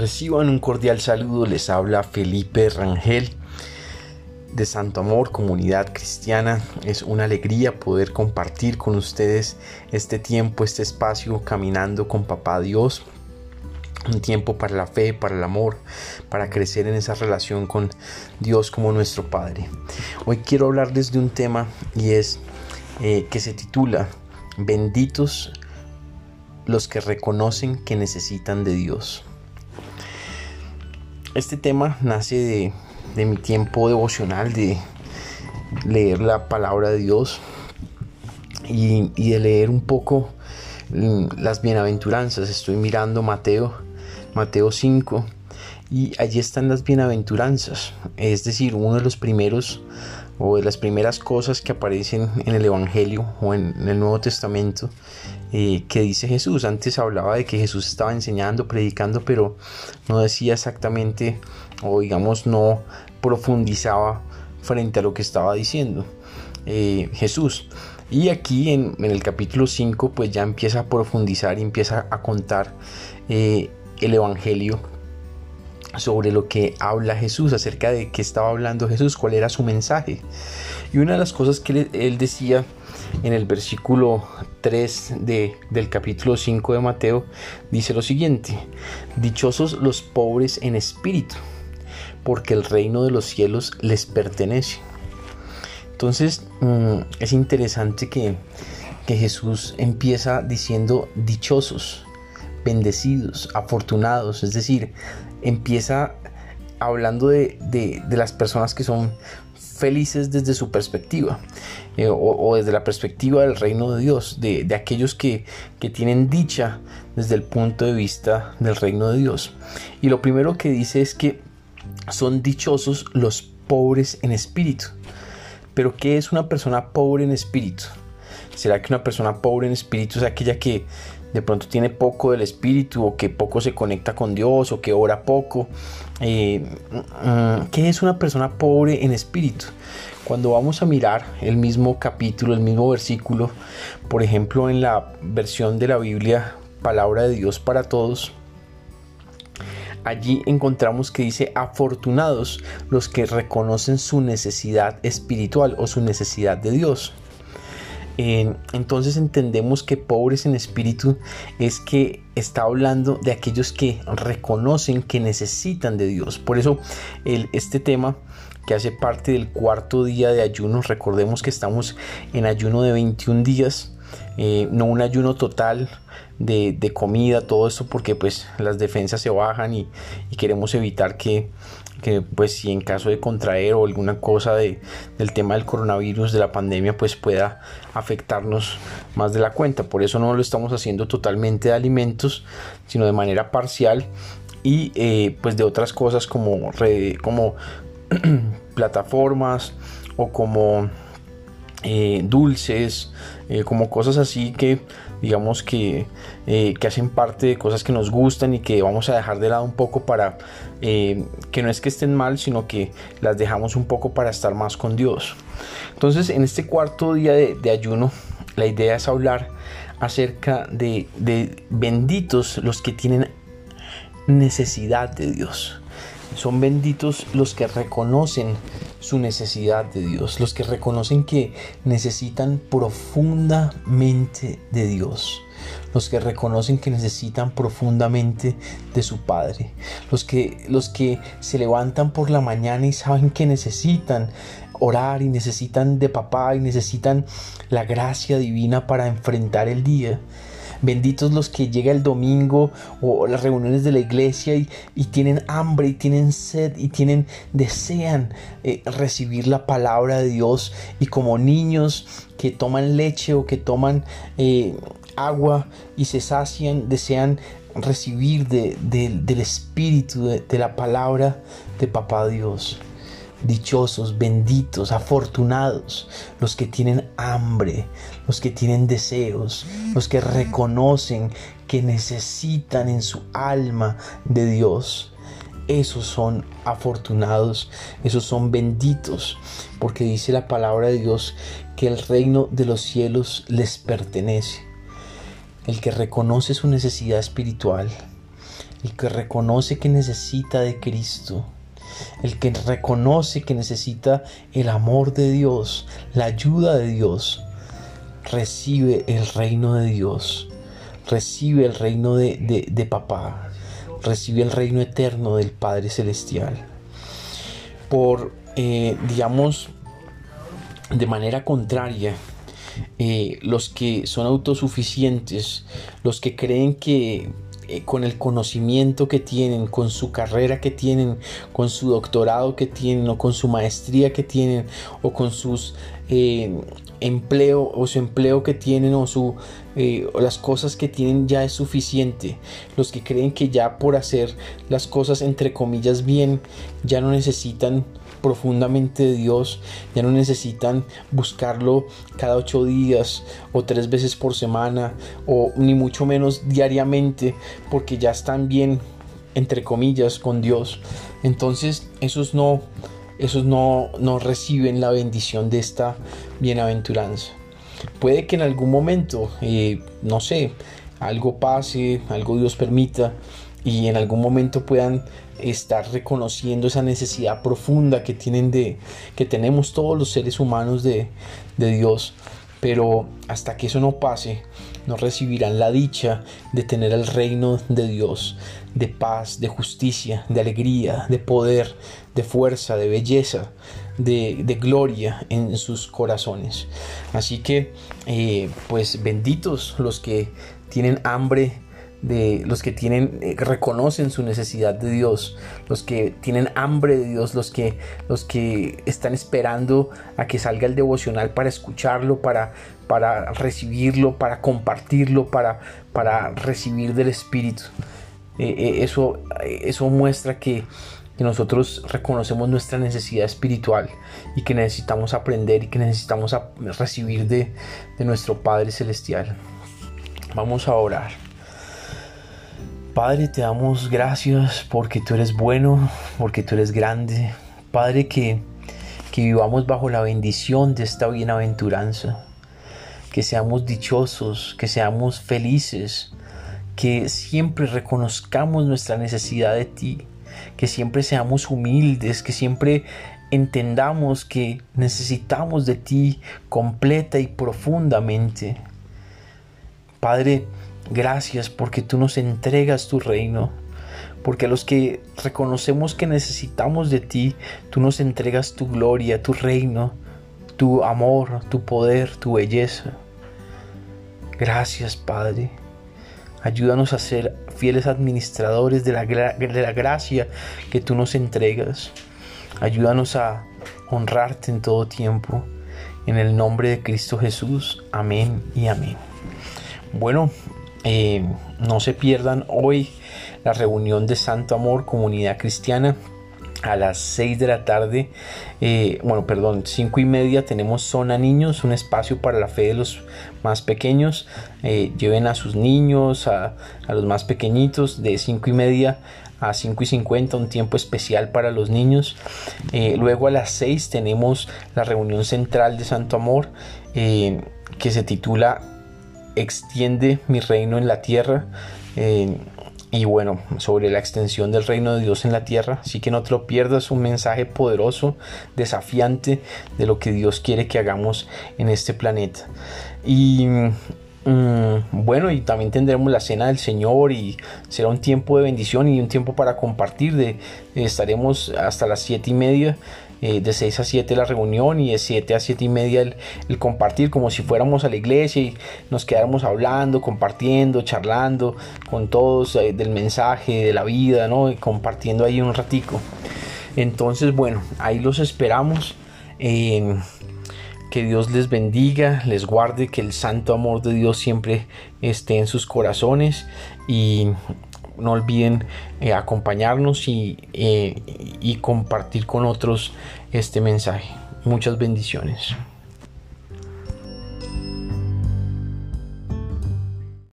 Reciban un cordial saludo, les habla Felipe Rangel de Santo Amor, comunidad cristiana. Es una alegría poder compartir con ustedes este tiempo, este espacio caminando con Papá Dios. Un tiempo para la fe, para el amor, para crecer en esa relación con Dios como nuestro Padre. Hoy quiero hablarles de un tema y es eh, que se titula Benditos los que reconocen que necesitan de Dios. Este tema nace de, mi tiempo devocional, de leer la palabra de Dios y, de leer un poco las bienaventuranzas. Estoy mirando Mateo, Mateo 5 y allí están las bienaventuranzas. Es decir, uno de los primeros o de las primeras cosas que aparecen en el Evangelio o en, el Nuevo Testamento eh, que dice Jesús. Antes hablaba de que Jesús estaba enseñando, predicando, pero no decía exactamente o digamos no profundizaba frente a lo que estaba diciendo eh, Jesús. Y aquí en, el capítulo 5 pues ya empieza a profundizar y empieza a contar eh, el Evangelio sobre lo que habla Jesús, acerca de qué estaba hablando Jesús, cuál era su mensaje. Y una de las cosas que él decía en el versículo 3 de, del capítulo 5 de Mateo, dice lo siguiente, dichosos los pobres en espíritu, porque el reino de los cielos les pertenece. Entonces mm, es interesante que, que Jesús empieza diciendo dichosos, bendecidos, afortunados, es decir, empieza hablando de, las personas que son felices desde su perspectiva eh, o, desde la perspectiva del reino de Dios, de, aquellos que, que, tienen dicha desde el punto de vista del reino de Dios. Y lo primero que dice es que son dichosos los pobres en espíritu. Pero ¿qué es una persona pobre en espíritu? ¿Será que una persona pobre en espíritu es aquella que de pronto tiene poco del espíritu o que poco se conecta con Dios o que ora poco. Eh, mm, ¿Qué es una persona pobre en espíritu? Cuando vamos a mirar el mismo capítulo, el mismo versículo, por ejemplo en la versión de la Biblia, Palabra de Dios para Todos, allí encontramos que dice afortunados los que reconocen su necesidad espiritual o su necesidad de Dios entonces entendemos que pobres en espíritu es que está hablando de aquellos que reconocen que necesitan de Dios. Por eso este tema que hace parte del cuarto día de ayuno, recordemos que estamos en ayuno de 21 días, eh, no un ayuno total de, comida, todo esto porque pues las defensas se bajan y queremos evitar que que pues si en caso de contraer o alguna cosa de, del tema del coronavirus, de la pandemia, pues pueda afectarnos más de la cuenta. Por eso no lo estamos haciendo totalmente de alimentos, sino de manera parcial y eh, pues de otras cosas como, como plataformas o como eh, dulces, eh, como cosas así que digamos que, eh, que, hacen parte de cosas que nos gustan y que vamos a dejar de lado un poco para que no es que estén mal, sino que las dejamos un poco para estar más con Dios. Entonces en este cuarto día de, de ayuno, la idea es hablar acerca de, de benditos los que tienen necesidad de Dios. Son benditos los que reconocen su necesidad de Dios, los que reconocen que necesitan profundamente de Dios, los que reconocen que necesitan profundamente de su Padre, los que, los que se levantan por la mañana y saben que necesitan orar y necesitan de papá y necesitan la gracia divina para enfrentar el día Benditos los que llega el domingo o las reuniones de la iglesia y, tienen hambre y tienen sed y tienen, desean eh, recibir la palabra de Dios y como niños que toman leche o que toman eh, agua y se sacian, desean recibir del Espíritu, de la palabra de Papá Dios. Dichosos, benditos, afortunados, los que tienen hambre, los que tienen deseos, los que reconocen que necesitan en su alma de Dios. Esos son afortunados, esos son benditos, porque dice la palabra de Dios que el reino de los cielos les pertenece. El que reconoce su necesidad espiritual, el que reconoce que necesita de Cristo, el que reconoce que necesita el amor de Dios, la ayuda de Dios, recibe el reino de Dios, recibe el reino de, papá, recibe el reino eterno del Padre Celestial. Por, eh, digamos, de manera contraria, eh, los que son autosuficientes, los que creen que eh, con el conocimiento que tienen, con su carrera que tienen, con su doctorado que tienen, o con su maestría que tienen, o con sus eh, empleo o su empleo que tienen o su o las cosas que tienen ya es suficiente. Los que creen que ya por hacer las cosas entre comillas bien ya no necesitan profundamente de Dios, ya no necesitan buscarlo cada ocho días o tres veces por semana o ni mucho menos diariamente porque ya están bien entre comillas con Dios. Entonces esos no, esos no, no reciben la bendición de esta bienaventuranza. Puede que en algún momento, eh, no sé, algo pase, algo Dios permita y en algún momento puedan estar reconociendo esa necesidad profunda que tienen de que tenemos todos los seres humanos de, Dios. Pero hasta que eso no pase no recibirán la dicha de tener el reino de Dios de paz de justicia de alegría de poder de fuerza de belleza de, de gloria en sus corazones. Así que eh, pues benditos los que tienen hambre de los que tienen eh, reconocen su necesidad de Dios, los que tienen hambre de Dios, los que los que están esperando a que salga el devocional para escucharlo, para para recibirlo, para compartirlo, para para recibir del Espíritu. Eh, eh, eso eso muestra que que nosotros reconocemos nuestra necesidad espiritual y que necesitamos aprender y que necesitamos recibir de, de nuestro Padre Celestial. Vamos a orar. Padre, te damos gracias porque tú eres bueno, porque tú eres grande. Padre, que, que vivamos bajo la bendición de esta bienaventuranza. Que seamos dichosos, que seamos felices, que siempre reconozcamos nuestra necesidad de ti, que siempre seamos humildes, que siempre entendamos que necesitamos de ti completa y profundamente. Padre, Gracias porque tú nos entregas tu reino. Porque a los que reconocemos que necesitamos de ti, tú nos entregas tu gloria, tu reino, tu amor, tu poder, tu belleza. Gracias Padre. Ayúdanos a ser fieles administradores de la, de la gracia que tú nos entregas. Ayúdanos a honrarte en todo tiempo. En el nombre de Cristo Jesús. Amén y amén. Bueno, eh, no se pierdan hoy la reunión de Santo Amor, Comunidad Cristiana. A las 6 de la tarde, eh, bueno, perdón, 5 y media tenemos Zona Niños, un espacio para la fe de los más pequeños. Eh, lleven a sus niños, a, los más pequeñitos, de 5 y media a 5 y 50, un tiempo especial para los niños. luego a las 6 tenemos la reunión central de Santo Amor que se titula extiende mi reino en la tierra. Eh, y bueno, sobre la extensión del reino de Dios en la tierra. Así que no te lo pierdas, un mensaje poderoso, desafiante de lo que Dios quiere que hagamos en este planeta. Y mm, bueno, y también tendremos la cena del Señor y será un tiempo de bendición y un tiempo para compartir. De, estaremos hasta las siete y media eh, de 6 a 7 la reunión y de 7 a 7 y media el, compartir como si fuéramos a la iglesia y nos quedáramos hablando, compartiendo, charlando con todos eh, del mensaje, de la vida, ¿no? compartiendo ahí un ratico. Entonces, bueno, ahí los esperamos. que Dios les bendiga, les guarde, que el santo amor de Dios siempre esté en sus corazones y no olviden eh, acompañarnos eh, y compartir con otros este mensaje. Muchas bendiciones.